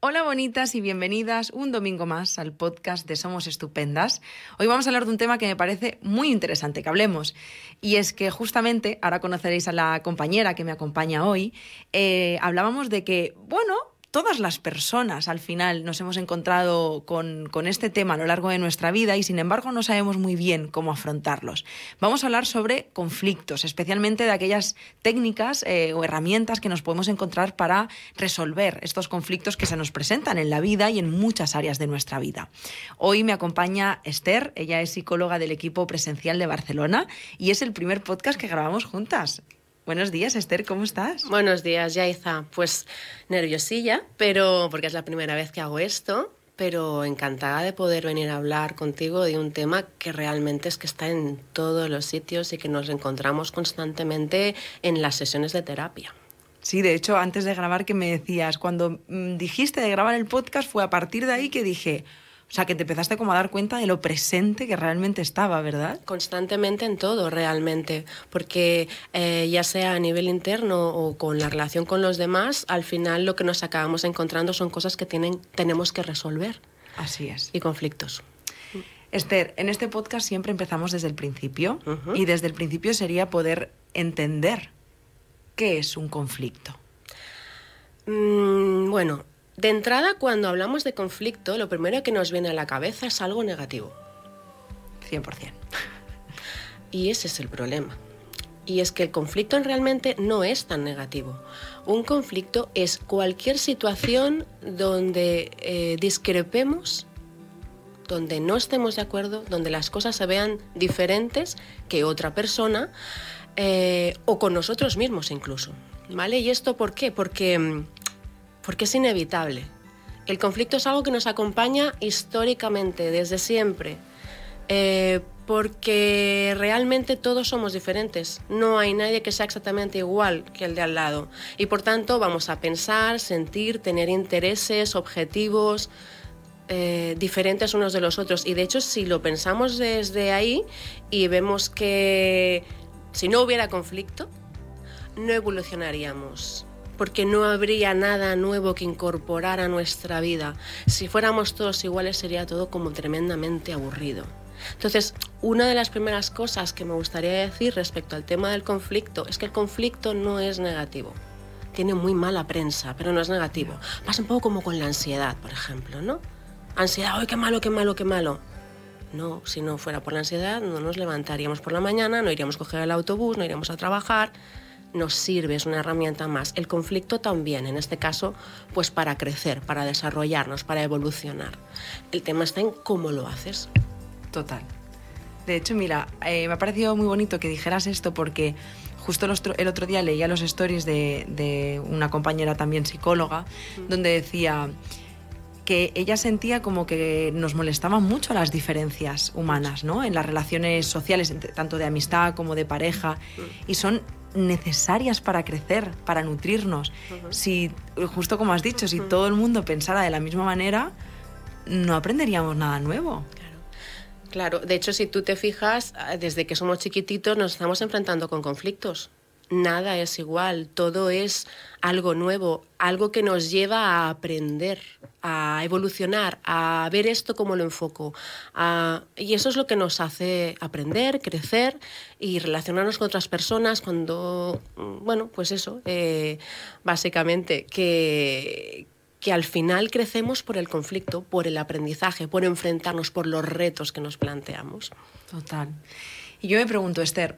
Hola bonitas y bienvenidas un domingo más al podcast de Somos Estupendas. Hoy vamos a hablar de un tema que me parece muy interesante que hablemos. Y es que justamente, ahora conoceréis a la compañera que me acompaña hoy, eh, hablábamos de que, bueno, todas las personas al final nos hemos encontrado con, este tema a lo largo de nuestra vida y sin embargo no sabemos muy bien cómo afrontarlos. Vamos a hablar sobre conflictos, especialmente de aquellas técnicas eh, o herramientas que nos podemos encontrar para resolver estos conflictos que se nos presentan en la vida y en muchas áreas de nuestra vida. Hoy me acompaña Esther, ella es psicóloga del equipo presencial de Barcelona y es el primer podcast que grabamos juntas. Buenos días, Esther, ¿cómo estás? Buenos días, Yaiza. Pues nerviosilla, pero porque es la primera vez que hago esto, pero encantada de poder venir a hablar contigo de un tema que realmente es que está en todos los sitios y que nos encontramos constantemente en las sesiones de terapia. Sí, de hecho, antes de grabar que me decías, cuando mm, dijiste de grabar el podcast fue a partir de ahí que dije, o sea, que te empezaste como a dar cuenta de lo presente que realmente estaba, ¿verdad? Constantemente en todo, realmente, porque eh, ya sea a nivel interno o con la relación con los demás, al final lo que nos acabamos encontrando son cosas que tienen, tenemos que resolver. Así es. Y conflictos. Esther, en este podcast siempre empezamos desde el principio y desde el principio sería poder entender qué es un conflicto. Mm, bueno, de entrada, cuando hablamos de conflicto, lo primero que nos viene a la cabeza es algo negativo. 100%. Y ese es el problema. Y es que el conflicto realmente no es tan negativo. Un conflicto es cualquier situación donde eh, discrepemos, donde no estemos de acuerdo, donde las cosas se vean diferentes que otra persona eh, o con nosotros mismos incluso. ¿Vale? ¿Y esto por qué? Porque mm, porque es inevitable. El conflicto es algo que nos acompaña históricamente, desde siempre, eh, porque realmente todos somos diferentes. No hay nadie que sea exactamente igual que el de al lado. Y por tanto vamos a pensar, sentir, tener intereses, objetivos eh, diferentes unos de los otros. Y de hecho, si lo pensamos desde ahí y vemos que si no hubiera conflicto, no evolucionaríamos porque no habría nada nuevo que incorporar a nuestra vida. Si fuéramos todos iguales sería todo como tremendamente aburrido. Entonces, una de las primeras cosas que me gustaría decir respecto al tema del conflicto es que el conflicto no es negativo. Tiene muy mala prensa, pero no es negativo. Pasa un poco como con la ansiedad, por ejemplo, ¿no? Ansiedad, ¡ay, qué malo, qué malo, qué malo! No, si no fuera por la ansiedad, no nos levantaríamos por la mañana, no iríamos a coger el autobús, no iríamos a trabajar, nos sirve, es una herramienta más. El conflicto también, en este caso, pues para crecer, para desarrollarnos, para evolucionar. El tema está en cómo lo haces. Total. De hecho, mira, eh, me ha parecido muy bonito que dijeras esto porque justo el otro, día leía los stories de, una compañera también psicóloga, donde decía que ella sentía como que nos molestaban mucho las diferencias humanas, ¿no? En las relaciones sociales, tanto de amistad como de pareja, y son necesarias para crecer, para nutrirnos. Si, justo como has dicho, si todo el mundo pensara de la misma manera, no aprenderíamos nada nuevo. Claro, de hecho, si tú te fijas, desde que somos chiquititos nos estamos enfrentando con conflictos nada es igual, todo es algo nuevo, algo que nos lleva a aprender, a evolucionar, a ver esto como lo enfoco. y eso es lo que nos hace aprender, crecer y relacionarnos con otras personas cuando, bueno, pues eso, eh, básicamente, que, que al final crecemos por el conflicto, por el aprendizaje, por enfrentarnos, por los retos que nos planteamos. Total. Y yo me pregunto, Esther,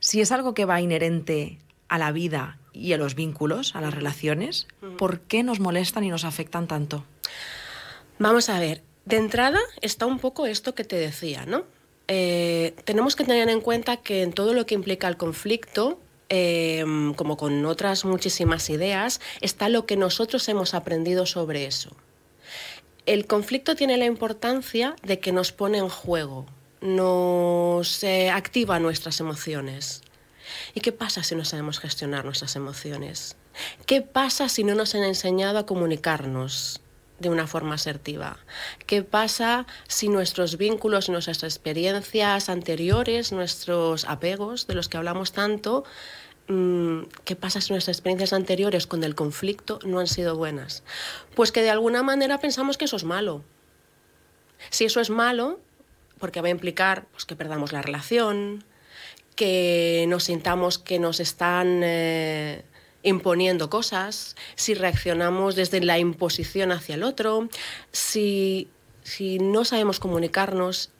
si es algo que va inherente a la vida y a los vínculos, a las relaciones, ¿por qué nos molestan y nos afectan tanto? Vamos a ver, de entrada está un poco esto que te decía, ¿no? Eh, tenemos que tener en cuenta que en todo lo que implica el conflicto, em, como con otras muchísimas ideas, está lo que nosotros hemos aprendido sobre eso. El conflicto tiene la importancia de que nos pone en juego, nos activa nuestras emociones. ¿Y qué pasa si no sabemos gestionar nuestras emociones? ¿Qué pasa si no nos han enseñado a comunicarnos de una forma asertiva? ¿Qué pasa si nuestros vínculos, nuestras experiencias anteriores, nuestros apegos de los que hablamos tanto, mm, ¿qué pasa si nuestras experiencias anteriores con el conflicto no han sido buenas? Pues que de alguna manera pensamos que eso es malo. Si eso es malo, porque va a implicar pues, que perdamos la relación, que nos sintamos que nos están eh, imponiendo cosas, si reaccionamos desde la imposición hacia el otro, si, si no sabemos comunicarnos,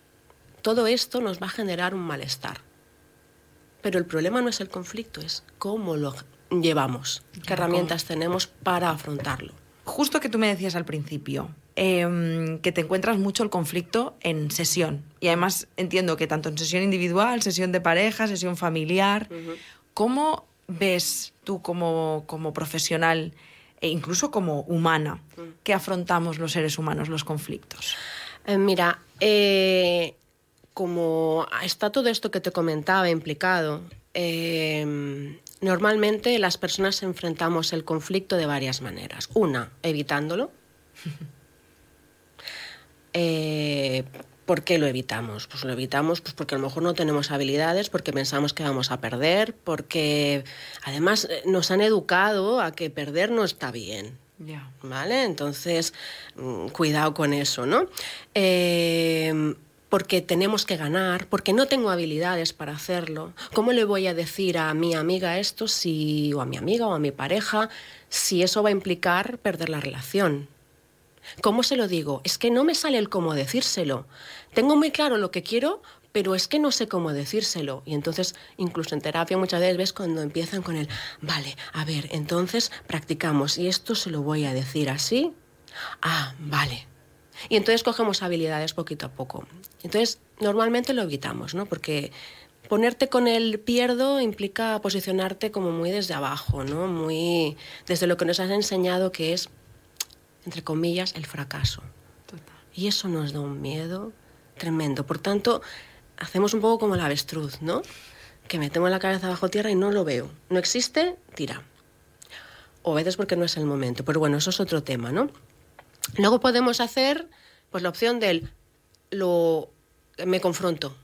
todo esto nos va a generar un malestar. Pero el problema no es el conflicto, es cómo lo llevamos, qué herramientas tenemos para afrontarlo. Justo que tú me decías al principio, em, que te encuentras mucho el conflicto en sesión. Y además entiendo que tanto en sesión individual, sesión de pareja, sesión familiar, ¿cómo ves tú como, como profesional e incluso como humana mm. que afrontamos los seres humanos los conflictos? Eh, mira, eh, como está todo esto que te comentaba implicado, em, normalmente las personas enfrentamos el conflicto de varias maneras. Una, evitándolo. eh, ¿Por qué lo evitamos? Pues lo evitamos pues porque a lo mejor no tenemos habilidades, porque pensamos que vamos a perder, porque además eh, nos han educado a que perder no está bien. ¿Vale? Entonces, mm, cuidado con eso, ¿no? Eh, porque tenemos que ganar, porque no tengo habilidades para hacerlo. ¿Cómo le voy a decir a mi amiga esto si o a mi amiga o a mi pareja si eso va a implicar perder la relación? ¿Cómo se lo digo? Es que no me sale el cómo decírselo. Tengo muy claro lo que quiero, pero es que no sé cómo decírselo. Y entonces, incluso en terapia muchas veces ves cuando empiezan con el, vale, a ver, entonces practicamos y esto se lo voy a decir así. Ah, vale. Y entonces cogemos habilidades poquito a poco. Entonces, normalmente lo evitamos, ¿no? Porque ponerte con el pierdo implica posicionarte como muy desde abajo, ¿no? Muy desde lo que nos has enseñado que es entre comillas, el fracaso. Y eso nos da un miedo tremendo. Por tanto, hacemos un poco como el avestruz, ¿no? Que metemos la cabeza bajo tierra y no lo veo. No existe, tira. O a veces porque no es el momento. Pero bueno, eso es otro tema, ¿no? Luego podemos hacer pues la opción del lo me confronto.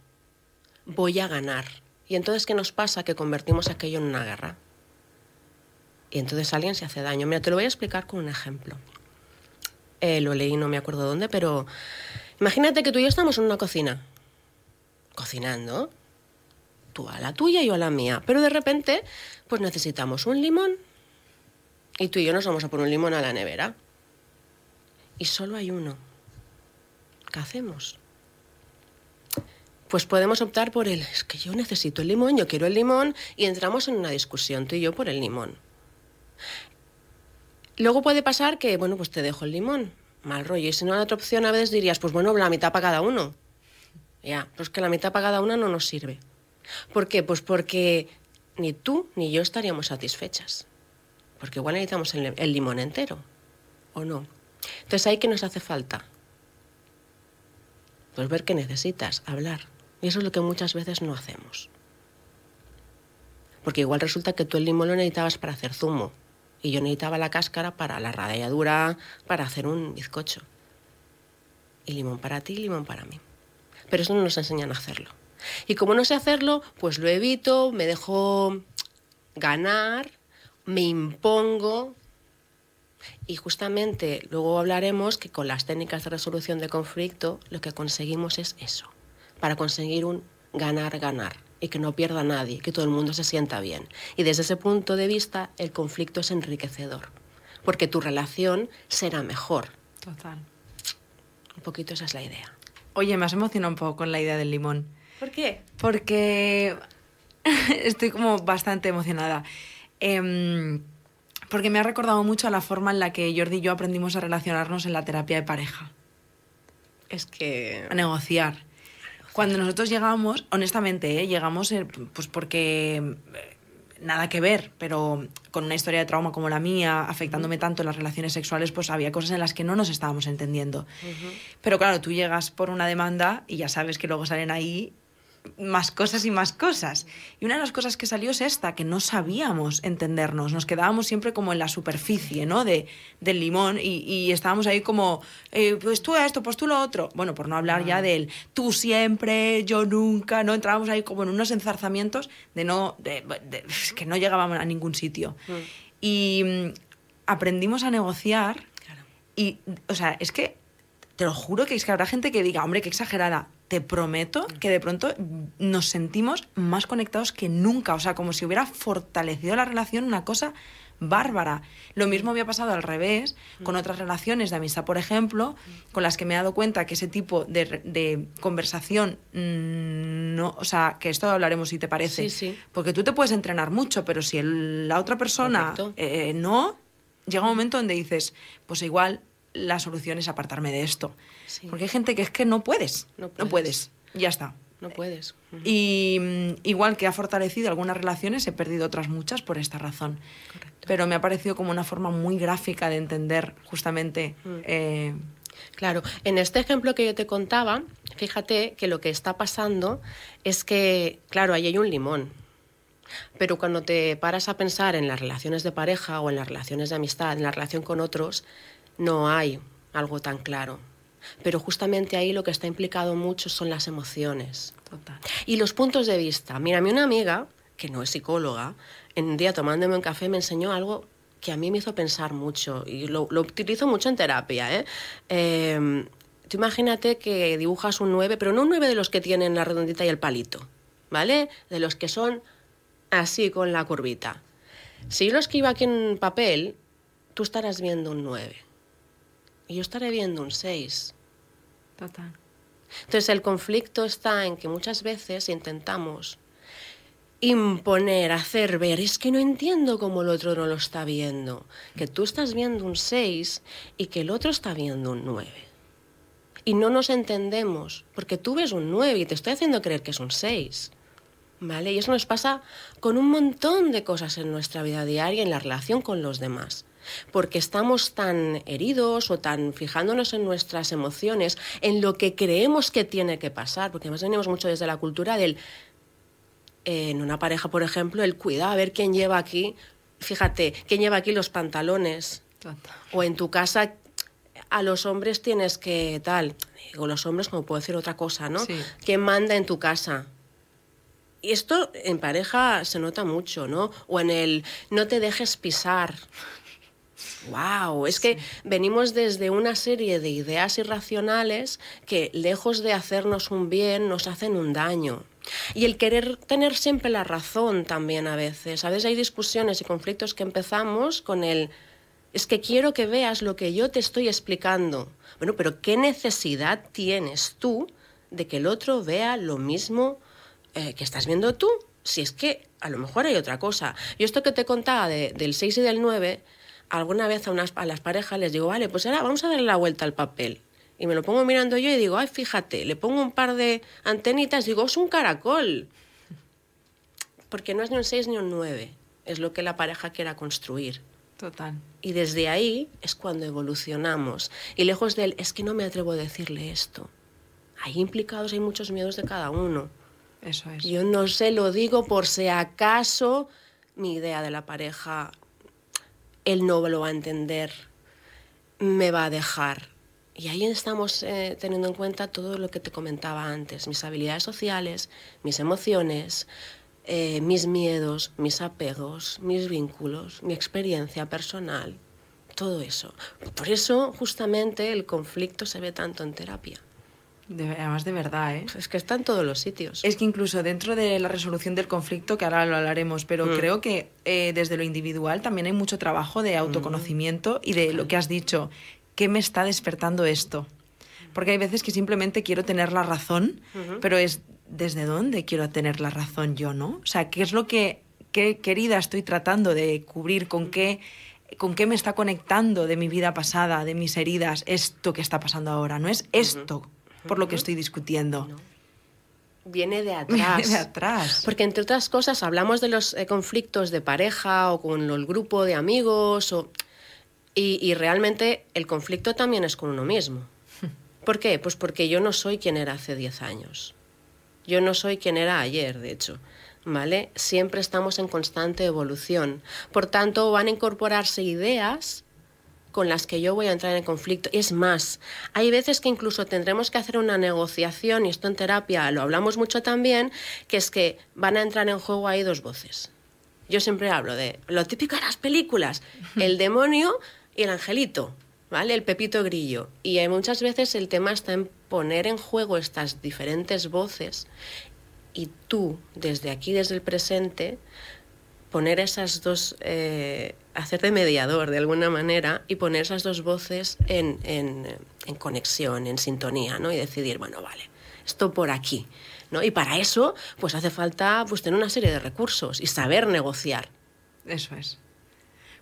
Voy a ganar. Y entonces, ¿qué nos pasa? Que convertimos aquello en una guerra. Y entonces alguien se hace daño. Mira, te lo voy a explicar con un ejemplo. Eh, lo leí, no me acuerdo dónde, pero imagínate que tú y yo estamos en una cocina, cocinando, tú a la tuya y yo a la mía, pero de repente, pues necesitamos un limón y tú y yo nos vamos a poner un limón a la nevera y solo hay uno. ¿Qué hacemos? Pues podemos optar por el, es que yo necesito el limón, yo quiero el limón, y entramos en una discusión tú y yo por el limón. Luego puede pasar que, bueno, pues te dejo el limón, mal rollo. Y si no hay otra opción, a veces dirías, pues bueno, la mitad para cada uno. Ya, pues que la mitad para cada una no nos sirve. ¿Por qué? Pues porque ni tú ni yo estaríamos satisfechas. Porque igual necesitamos el, el limón entero, ¿o no? Entonces ahí que nos hace falta. Pues ver qué necesitas, hablar. Y eso es lo que muchas veces no hacemos. Porque igual resulta que tú el limón lo necesitabas para hacer zumo y yo necesitaba la cáscara para la ralladura, para hacer un bizcocho. Y limón para ti, limón para mí. Pero eso no nos enseñan a hacerlo. Y como no sé hacerlo, pues lo evito, me dejo ganar, me impongo. Y justamente luego hablaremos que con las técnicas de resolución de conflicto lo que conseguimos es eso, para conseguir un ganar-ganar y que no pierda nadie, que todo el mundo se sienta bien. Y desde ese punto de vista, el conflicto es enriquecedor, porque tu relación será mejor. Total. Un poquito esa es la idea. Oye, me has emocionado un poco con la idea del limón. ¿Por qué? Porque estoy como bastante emocionada. Em, porque me ha recordado mucho a la forma en la que Jordi y yo aprendimos a relacionarnos en la terapia de pareja. Es que... A negociar. Cuando nosotros llegamos, honestamente, ¿eh? llegamos eh, pues porque eh, nada que ver, pero con una historia de trauma como la mía, afectándome tanto en las relaciones sexuales, pues había cosas en las que no nos estábamos entendiendo. Pero claro, tú llegas por una demanda y ya sabes que luego salen ahí más cosas y más cosas. Y una de las cosas que salió es esta, que no sabíamos entendernos, nos quedábamos siempre como en la superficie, ¿no? De, del limón y, y estábamos ahí como, eh, pues tú esto, pues tú lo otro. Bueno, por no hablar ya del tú siempre, yo nunca, ¿no? Entrábamos ahí como en unos enzarzamientos de no, de, de- que no llegábamos a ningún sitio. Y mm, aprendimos a negociar Claro. y, o sea, es que te lo juro que es que habrá gente que diga, hombre, qué exagerada. Te prometo que de pronto nos sentimos más conectados que nunca. O sea, como si hubiera fortalecido la relación una cosa bárbara. Lo mismo había pasado al revés con otras relaciones de amistad, por ejemplo, con las que me he dado cuenta que ese tipo de, de conversación mm, no, o sea, que esto hablaremos si te parece. Sí, sí. Porque tú te puedes entrenar mucho, pero si el- la otra persona Correcto. eh, no, llega un momento donde dices, pues igual la solución es apartarme de esto. Sí. Porque hay gente que es que no puedes. No No puedes. Ya está. No puedes. Y mm, igual que ha fortalecido algunas relaciones, he perdido otras muchas por esta razón. Correcto. Pero me ha parecido como una forma muy gráfica de entender justamente Mm. eh, Claro, en este ejemplo que yo te contaba, fíjate que lo que está pasando es que, claro, ahí hay un limón. Pero cuando te paras a pensar en las relaciones de pareja o en las relaciones de amistad, en la relación con otros, no hay algo tan claro. Pero justamente ahí lo que está implicado mucho son las emociones. total. Y los puntos de vista. Mira, a mí una amiga, que no es psicóloga, en un día tomándome un café me enseñó algo que a mí me hizo pensar mucho y lo, lo utilizo mucho en terapia. ¿eh? Eh, tú imagínate que dibujas un 9, pero no un 9 de los que tienen la redondita y el palito, ¿vale? De los que son así con la curvita. Si yo lo escribo aquí en papel, tú estarás viendo un 9 y yo estaré viendo un 6. Total. Entonces el conflicto está en que muchas veces intentamos imponer, hacer ver, es que no entiendo cómo el otro no lo está viendo, que tú estás viendo un 6 y que el otro está viendo un 9. Y no nos entendemos, porque tú ves un 9 y te estoy haciendo creer que es un 6. ¿Vale? Y eso nos pasa con un montón de cosas en nuestra vida diaria, en la relación con los demás. Porque estamos tan heridos o tan fijándonos en nuestras emociones, en lo que creemos que tiene que pasar, porque además venimos mucho desde la cultura del, eh, en una pareja, por ejemplo, el cuidado, a ver quién lleva aquí, fíjate, quién lleva aquí los pantalones, o en tu casa a los hombres tienes que tal, digo los hombres como puedo decir otra cosa, ¿no? Sí. ¿Quién manda en tu casa? Y esto en pareja se nota mucho, ¿no? O en el no te dejes pisar. Wow, es que venimos desde una serie de ideas irracionales que lejos de hacernos un bien nos hacen un daño. Y el querer tener siempre la razón también a veces. A veces hay discusiones y conflictos que empezamos con el es que quiero que veas lo que yo te estoy explicando. Bueno, pero ¿qué necesidad tienes tú de que el otro vea lo mismo eh, que estás viendo tú? Si es que a lo mejor hay otra cosa. Yo esto que te contaba de- del 6 y del 9, alguna vez a, unas, a las parejas les digo, vale, pues ahora vamos a darle la vuelta al papel. Y me lo pongo mirando yo y digo, ay, fíjate, le pongo un par de antenitas, digo, es un caracol. Porque no es ni un 6 ni un 9, es lo que la pareja quiera construir. Total. Y desde ahí es cuando evolucionamos. Y lejos del, es que no me atrevo a decirle esto. Hay implicados, hay muchos miedos de cada uno. Eso es. Yo no se lo digo por si acaso mi idea de la pareja, él no lo va a entender, me va a dejar. Y ahí estamos eh, teniendo en cuenta todo lo que te comentaba antes, mis habilidades sociales, mis emociones, eh, mis miedos, mis apegos, mis vínculos, mi experiencia personal, todo eso. Por eso justamente el conflicto se ve tanto en terapia. De- además, de verdad, ¿eh? Es que está en todos los sitios. Es que incluso dentro de la resolución del conflicto, que ahora lo hablaremos, pero Mm. creo que eh, desde lo individual también hay mucho trabajo de autoconocimiento y de lo que has dicho, ¿qué me está despertando esto? Porque hay veces que simplemente quiero tener la razón, pero es desde dónde quiero tener la razón yo, ¿no? O sea, ¿qué es lo que, qué querida estoy tratando de cubrir, con qué, con qué me está conectando de mi vida pasada, de mis heridas, esto que está pasando ahora? No es esto por lo que estoy discutiendo. Viene de atrás. de atrás. Porque entre otras cosas hablamos de los eh, conflictos de pareja o con el grupo de amigos o... y, y realmente el conflicto también es con uno mismo. ¿Por qué? Pues porque yo no soy quien era hace 10 años. Yo no soy quien era ayer, de hecho. ¿Vale? Siempre estamos en constante evolución. Por tanto, van a incorporarse ideas con las que yo voy a entrar en conflicto. Es más, hay veces que incluso tendremos que hacer una negociación, y esto en terapia lo hablamos mucho también, que es que van a entrar en juego ahí dos voces. Yo siempre hablo de lo típico de las películas, el demonio y el angelito, ¿vale? El pepito grillo. Y muchas veces el tema está en poner en juego estas diferentes voces y tú, desde aquí, desde el presente, poner esas dos, eh, hacer de mediador de alguna manera y poner esas dos voces en, en, en, conexión, en sintonía, ¿no? Y decidir, bueno, vale, esto por aquí, ¿no? Y para eso, pues hace falta pues, tener una serie de recursos y saber negociar. Eso es.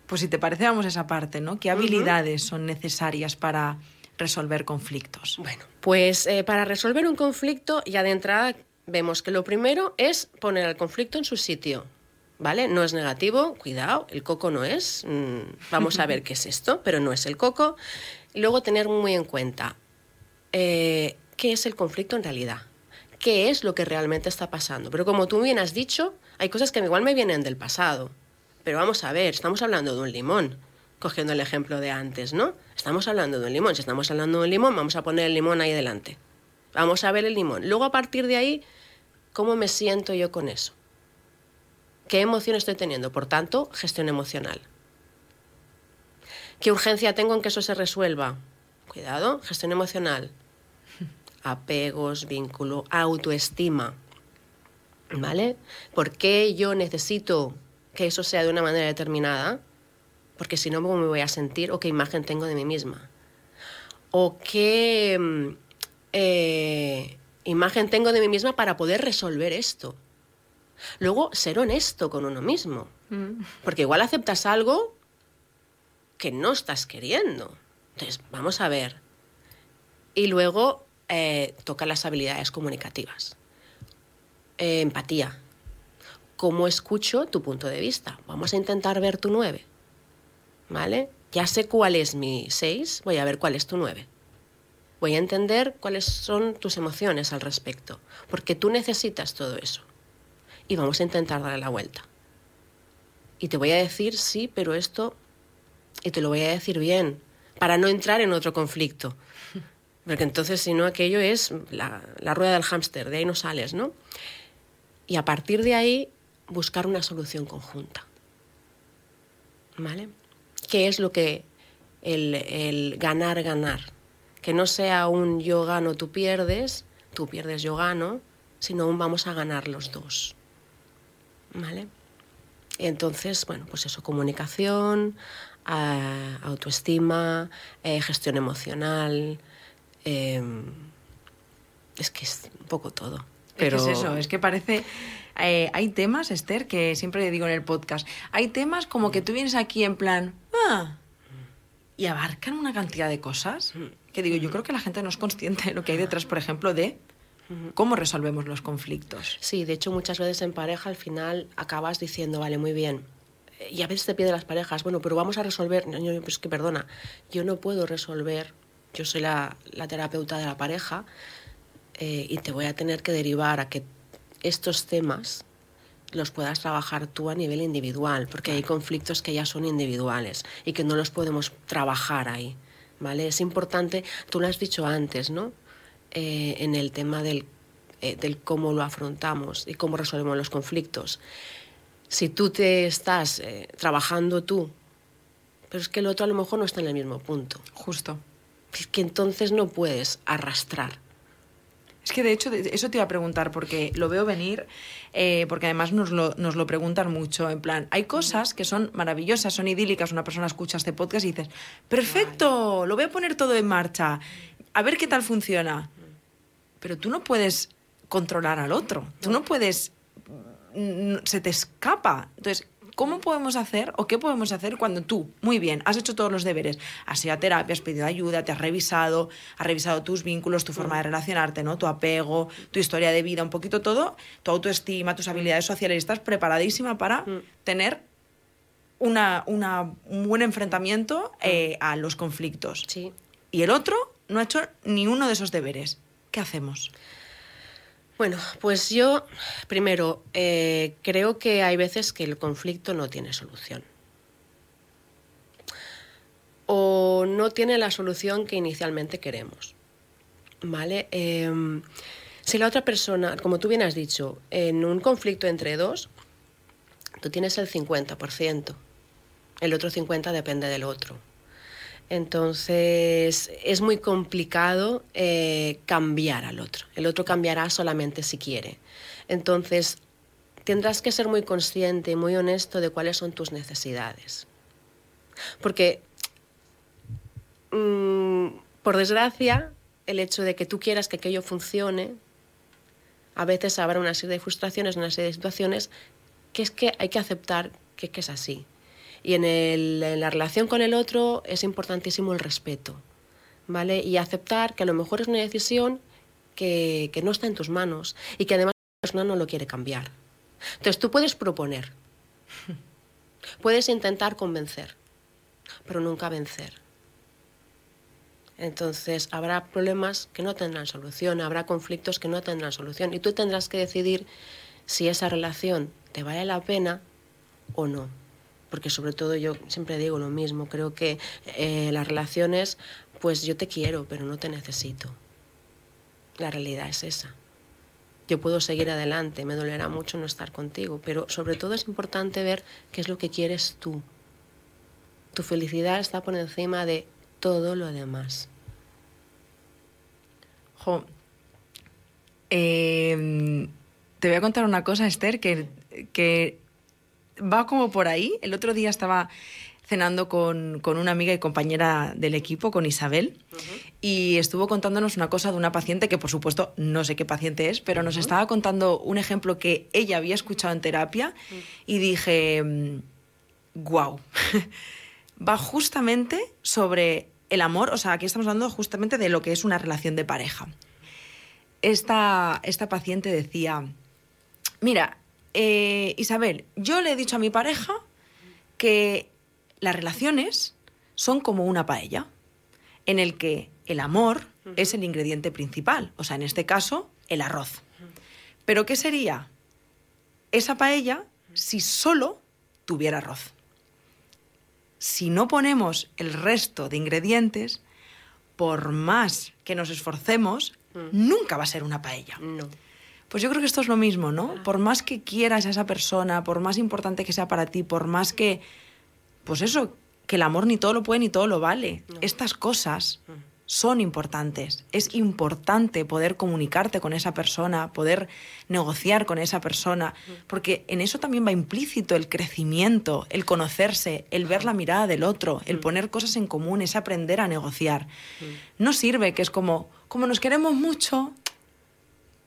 Pues si te parece, vamos a esa parte, ¿no? ¿Qué habilidades uh -huh. son necesarias para resolver conflictos? Bueno, pues eh, para resolver un conflicto, ya de entrada vemos que lo primero es poner el conflicto en su sitio. ¿Vale? No es negativo, cuidado, el coco no es. Mm, vamos a ver qué es esto, pero no es el coco. Luego tener muy en cuenta eh, qué es el conflicto en realidad, qué es lo que realmente está pasando. Pero como tú bien has dicho, hay cosas que igual me vienen del pasado. Pero vamos a ver, estamos hablando de un limón, cogiendo el ejemplo de antes, ¿no? Estamos hablando de un limón. Si estamos hablando de un limón, vamos a poner el limón ahí delante. Vamos a ver el limón. Luego, a partir de ahí, ¿cómo me siento yo con eso? ¿Qué emoción estoy teniendo? Por tanto, gestión emocional. ¿Qué urgencia tengo en que eso se resuelva? Cuidado, gestión emocional. Apegos, vínculo, autoestima. ¿Vale? ¿Por qué yo necesito que eso sea de una manera determinada? Porque si no, ¿cómo me voy a sentir? ¿O qué imagen tengo de mí misma? ¿O qué eh, imagen tengo de mí misma para poder resolver esto? Luego, ser honesto con uno mismo. Mm. Porque igual aceptas algo que no estás queriendo. Entonces, vamos a ver. Y luego, eh, toca las habilidades comunicativas. Eh, empatía. ¿Cómo escucho tu punto de vista? Vamos a intentar ver tu 9. ¿Vale? Ya sé cuál es mi 6, voy a ver cuál es tu 9. Voy a entender cuáles son tus emociones al respecto. Porque tú necesitas todo eso y vamos a intentar darle la vuelta. Y te voy a decir sí, pero esto, y te lo voy a decir bien, para no entrar en otro conflicto. Porque entonces, si no, aquello es la, la rueda del hámster, de ahí no sales, ¿no? Y a partir de ahí, buscar una solución conjunta. ¿Vale? ¿Qué es lo que el, el ganar, ganar? Que no sea un yo gano, tú pierdes, tú pierdes, yo gano, sino un vamos a ganar los dos. ¿Vale? Entonces, bueno, pues eso, comunicación, eh, autoestima, eh, gestión emocional, eh, es que es un poco todo. Pero... Es, que es eso, es que parece... Eh, hay temas, Esther, que siempre digo en el podcast, hay temas como que tú vienes aquí en plan, ah, y abarcan una cantidad de cosas que digo, yo creo que la gente no es consciente de lo que hay detrás, por ejemplo, de ¿Cómo resolvemos los conflictos? Sí, de hecho muchas veces en pareja al final acabas diciendo, vale, muy bien. Y a veces te piden las parejas, bueno, pero vamos a resolver. No, pues que perdona, yo no puedo resolver, yo soy la, la terapeuta de la pareja eh, y te voy a tener que derivar a que estos temas los puedas trabajar tú a nivel individual, porque hay conflictos que ya son individuales y que no los podemos trabajar ahí. ¿Vale? Es importante, tú lo has dicho antes, ¿no? Eh, en el tema del, eh, del, cómo lo afrontamos y cómo resolvemos los conflictos. Si tú te estás eh, trabajando tú, pero es que el otro a lo mejor no está en el mismo punto. Justo. Es que entonces no puedes arrastrar. Es que de hecho eso te iba a preguntar porque lo veo venir, eh, porque además nos lo, nos lo preguntan mucho, en plan, hay cosas que son maravillosas, son idílicas, una persona escucha este podcast y dices, perfecto, lo voy a poner todo en marcha, a ver qué tal funciona pero tú no puedes controlar al otro, tú no puedes, se te escapa. Entonces, ¿cómo podemos hacer o qué podemos hacer cuando tú, muy bien, has hecho todos los deberes, has ido a terapia, has pedido ayuda, te has revisado, has revisado tus vínculos, tu forma de relacionarte, ¿no? tu apego, tu historia de vida, un poquito todo, tu autoestima, tus habilidades sociales, y estás preparadísima para tener una, una, un buen enfrentamiento eh, a los conflictos. Sí. Y el otro no ha hecho ni uno de esos deberes. ¿Qué hacemos? Bueno, pues yo, primero, eh, creo que hay veces que el conflicto no tiene solución. O no tiene la solución que inicialmente queremos. ¿Vale? Em, si la otra persona, como tú bien has dicho, en un conflicto entre dos, tú tienes el 50%, el otro 50% depende del otro. Entonces es muy complicado eh, cambiar al otro. El otro cambiará solamente si quiere. Entonces tendrás que ser muy consciente y muy honesto de cuáles son tus necesidades. Porque, mm, por desgracia, el hecho de que tú quieras que aquello funcione, a veces habrá una serie de frustraciones, una serie de situaciones que es que hay que aceptar que es así. Y en, la relación con el otro es importantísimo el respeto, ¿vale? Y aceptar que a lo mejor es una decisión que, que no está en tus manos y que además la persona no lo quiere cambiar. Entonces tú puedes proponer, puedes intentar convencer, pero nunca vencer. Entonces habrá problemas que no tendrán solución, habrá conflictos que no tendrán solución y tú tendrás que decidir si esa relación te vale la pena o no porque sobre todo yo siempre digo lo mismo, creo que eh, las relaciones, pues yo te quiero, pero no te necesito. La realidad es esa. Yo puedo seguir adelante, me dolerá mucho no estar contigo, pero sobre todo es importante ver qué es lo que quieres tú. Tu felicidad está por encima de todo lo demás. Jo, em, te voy a contar una cosa, Esther, que, que va como por ahí. El otro día estaba cenando con, una amiga y compañera del equipo, con Isabel, y estuvo contándonos una cosa de una paciente que, por supuesto, no sé qué paciente es, pero nos estaba contando un ejemplo que ella había escuchado en terapia y dije, wow, va justamente sobre el amor, o sea, aquí estamos hablando justamente de lo que es una relación de pareja. Esta, esta paciente decía, mira, eh, Isabel, yo le he dicho a mi pareja que las relaciones son como una paella, en el que el amor es el ingrediente principal, o sea, en este caso, el arroz. Pero ¿qué sería esa paella si solo tuviera arroz? Si no ponemos el resto de ingredientes, por más que nos esforcemos, nunca va a ser una paella. No. Pues yo creo que esto es lo mismo, ¿no? Por más que quieras a esa persona, por más importante que sea para ti, por más que, pues eso, que el amor ni todo lo puede ni todo lo vale. Estas cosas mm. son importantes. Es importante poder comunicarte con esa persona, poder negociar con esa persona, mm. porque en eso también va implícito el crecimiento, el conocerse, el ver la mirada del otro, el mm. poner cosas en común, es aprender a negociar. No sirve que es como, como nos queremos mucho,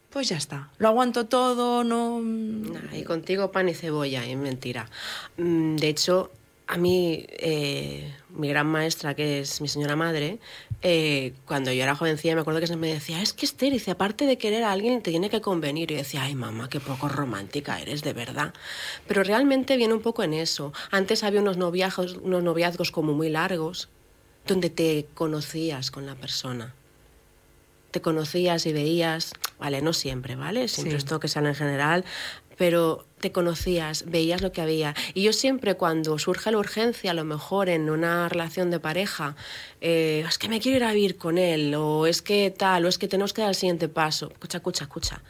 pues ya está. Lo aguanto todo, no... y contigo pan y cebolla, es mentira. Mm, de hecho, a mí, eh, mi gran maestra, que es mi señora madre, eh, cuando yo era jovencilla me acuerdo que se me decía, es que Esther, dice, aparte de querer a alguien, te tiene que convenir. Y yo decía, ay mamá, qué poco romántica eres, de verdad. Pero realmente viene un poco en eso. Antes había unos noviazgos, unos noviazgos como muy largos, donde te conocías con la persona te conocías y veías, vale, no siempre, ¿vale? Siempre esto que sale en general, pero te conocías, veías lo que había. Y yo siempre cuando surge la urgencia, a lo mejor en una relación de pareja, eh, es que me quiero ir a vivir con él, o es que tal, o es que tenemos que dar el siguiente paso. Escucha, escucha, escucha.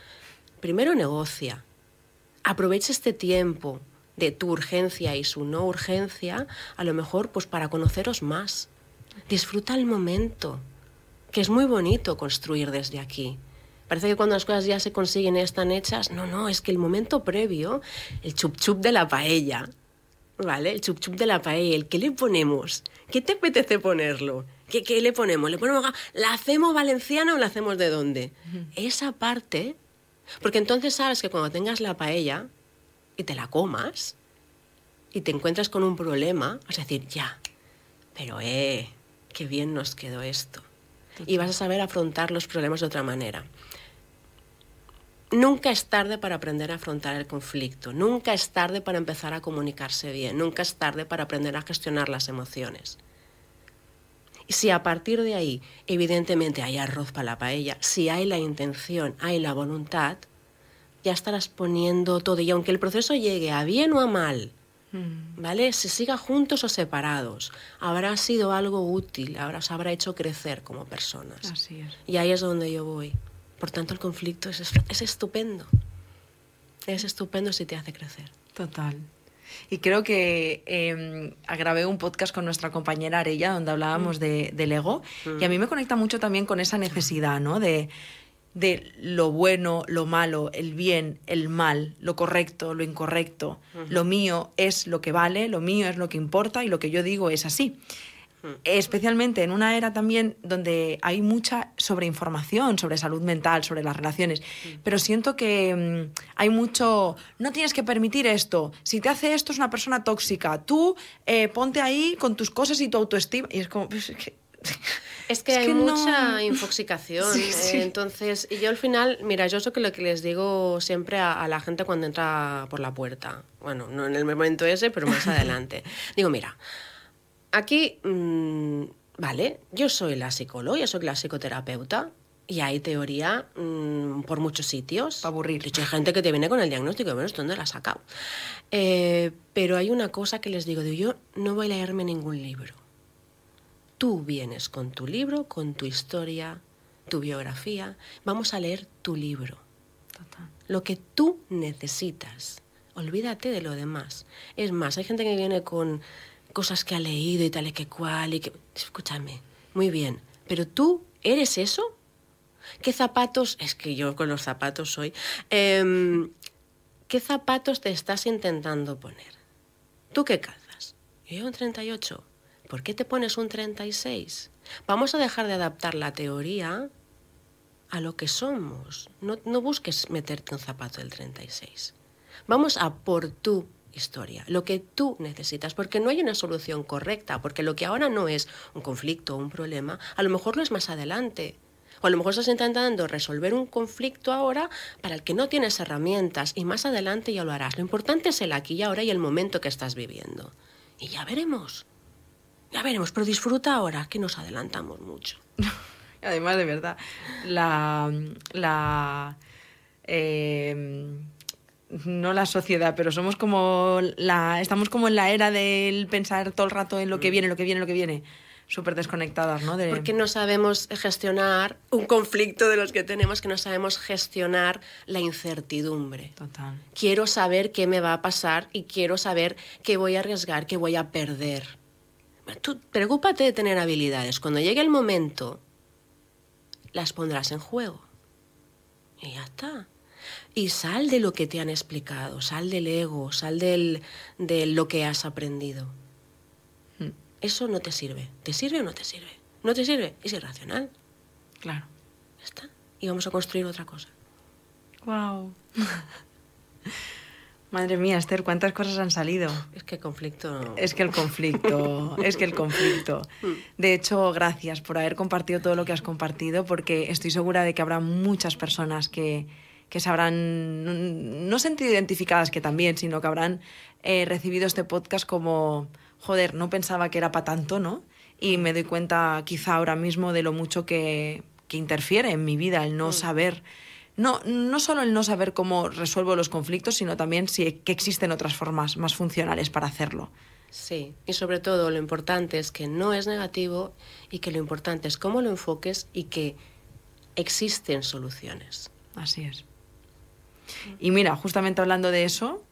Primero negocia. Aprovecha este tiempo de tu urgencia y su no urgencia, a lo mejor pues para conoceros más. Disfruta el momento que es muy bonito construir desde aquí. Parece que cuando las cosas ya se consiguen y están hechas, no, no, es que el momento previo, el chup chup de la paella, ¿vale? El chup chup de la paella, el ¿qué le ponemos? ¿Qué te apetece ponerlo? ¿Qué, qué le ponemos? ¿Le ponemos, ¿La hacemos valenciana o la hacemos de dónde? Esa parte, porque entonces sabes que cuando tengas la paella y te la comas y te encuentras con un problema, vas a decir, ya, pero eh, qué bien nos quedó esto y vas a saber afrontar los problemas de otra manera. Nunca es tarde para aprender a afrontar el conflicto, nunca es tarde para empezar a comunicarse bien, nunca es tarde para aprender a gestionar las emociones. Y si a partir de ahí, evidentemente, hay arroz para la paella, si hay la intención, hay la voluntad, ya estarás poniendo todo. Y aunque el proceso llegue a bien o a mal. ¿Vale? Se siga juntos o separados, habrá sido algo útil, habrá, se habrá hecho crecer como personas. Así es. Y ahí es donde yo voy. Por tanto, el conflicto es, es estupendo. Es estupendo si te hace crecer. Total. Y creo que eh, grabé un podcast con nuestra compañera Arella donde hablábamos mm. de, del ego y a mí me conecta mucho también con esa necesidad, ¿no? De, de lo bueno, lo malo, el bien, el mal, lo correcto, lo incorrecto. Lo mío es lo que vale, lo mío es lo que importa y lo que yo digo es así. Especialmente en una era también donde hay mucha sobreinformación sobre salud mental, sobre las relaciones. Pero siento que mm, hay mucho. No tienes que permitir esto. Si te hace esto, es una persona tóxica. Tú eh, ponte ahí con tus cosas y tu autoestima. Y es como. Pues, es que... hay mucha infoxicación. Eh, entonces, y yo al final, mira, yo eso que lo que les digo siempre a, a, la gente cuando entra por la puerta, bueno, no en el momento ese, pero más adelante. Digo, mira, Aquí, mm, vale, yo soy la psicóloga, yo soy la psicoterapeuta, y hay teoría mm, por muchos sitios. Para aburrir. De hecho, hay gente que te viene con el diagnóstico, bueno, ¿dónde la has sacado? Eh, pero hay una cosa que les digo, digo, yo no voy a leerme ningún libro. Tú vienes con tu libro, con tu historia, tu biografía, vamos a leer tu libro. Total. Lo que tú necesitas. Olvídate de lo demás. Es más, hay gente que viene con cosas que ha leído y tal y que cual y que... Escúchame, muy bien, pero tú eres eso. ¿Qué zapatos? Es que yo con los zapatos soy... Em, ¿Qué zapatos te estás intentando poner? ¿Tú qué calzas? Yo un 38. ¿Por qué te pones un 36? Vamos a dejar de adaptar la teoría a lo que somos. No, busques meterte un zapato del 36. Vamos a por tú historia, lo que tú necesitas, porque no hay una solución correcta, porque lo que ahora no es un conflicto o un problema, a lo mejor lo es más adelante. O a lo mejor estás intentando resolver un conflicto ahora para el que no tienes herramientas y más adelante ya lo harás. Lo importante es el aquí y ahora y el momento que estás viviendo. Y ya veremos. Ya veremos, pero disfruta ahora, que nos adelantamos mucho. Además, de verdad, la... la eh, no la sociedad, pero somos como la, estamos como en la era del pensar todo el rato en lo que mm. viene, lo que viene, lo que viene. Súper desconectadas, ¿no? De... Porque no sabemos gestionar un conflicto de los que tenemos, que no sabemos gestionar la incertidumbre. Total. Quiero saber qué me va a pasar y quiero saber qué voy a arriesgar, qué voy a perder. Tú preocúpate de tener habilidades. Cuando llegue el momento, las pondrás en juego. Y ya está y sal de lo que te han explicado, sal del ego, sal del, de lo que has aprendido. Hmm. Eso no te sirve. ¿Te sirve o no te sirve? ¿No te sirve? Es irracional. Claro. Ya está. Y vamos a construir otra cosa. Wow. Madre mía, Esther, cuántas cosas han salido. Es que el conflicto. Es que el conflicto, es que el conflicto. De hecho, gracias por haber compartido todo lo que has compartido, porque estoy segura de que habrá muchas personas que, que se habrán no sentido identificadas, que también, sino que habrán eh, recibido este podcast como, joder, no pensaba que era para tanto, ¿no? Y me doy cuenta quizá ahora mismo de lo mucho que, que interfiere en mi vida el no mm. saber. No, no solo el no saber cómo resuelvo los conflictos, sino también si que existen otras formas más funcionales para hacerlo. Sí, y sobre todo lo importante es que no es negativo y que lo importante es cómo lo enfoques y que existen soluciones. Así es. Y mira, justamente hablando de eso,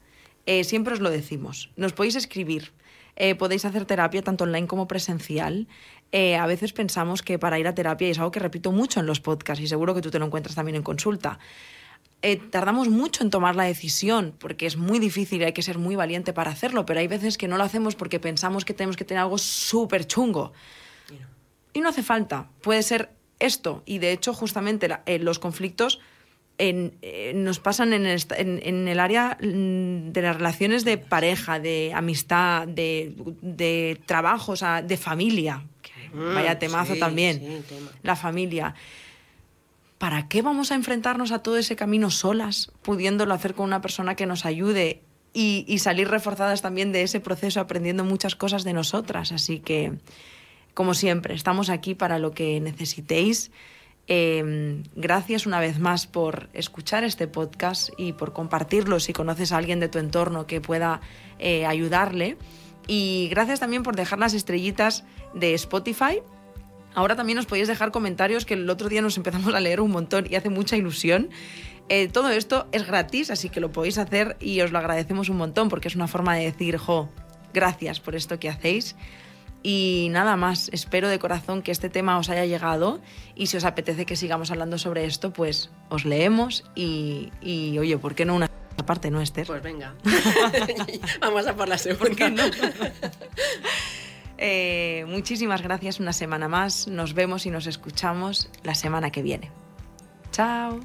eh, siempre os lo decimos. Nos podéis escribir, eh, podéis hacer terapia tanto online como presencial. Eh, a veces pensamos que para ir a terapia, y es algo que repito mucho en los podcasts, y seguro que tú te lo encuentras también en consulta, tardamos mucho en tomar la decisión, porque es muy difícil y hay que ser muy valiente para hacerlo, pero hay veces que no lo hacemos porque pensamos que tenemos que tener algo súper chungo. Y no hace falta, puede ser esto, y de hecho justamente los conflictos eh, nos pasan en el, en, el, área mm, de las relaciones de pareja, de amistad, de, trabajo, o sea, de familia. Mm, vaya temazo también. La familia. ¿Para qué vamos a enfrentarnos a todo ese camino solas, pudiéndolo hacer con una persona que nos ayude y, y salir reforzadas también de ese proceso, aprendiendo muchas cosas de nosotras? Así que como siempre, estamos aquí para lo que necesitéis. Em, gracias una vez más por escuchar este podcast y por compartirlo si conoces a alguien de tu entorno que pueda eh, ayudarle. Y gracias también por dejar las estrellitas de Spotify. Ahora también os podéis dejar comentarios que el otro día nos empezamos a leer un montón y hace mucha ilusión. Eh, todo esto es gratis, así que lo podéis hacer y os lo agradecemos un montón porque es una forma de decir, jo, gracias por esto que hacéis. Y nada más, espero de corazón que este tema os haya llegado y si os apetece que sigamos hablando sobre esto, pues os leemos y, y oye, ¿por qué no una parte, no, Esther? Pues venga, vamos a por la segunda. no? eh, muchísimas gracias una semana más, nos vemos y nos escuchamos la semana que viene. Chao.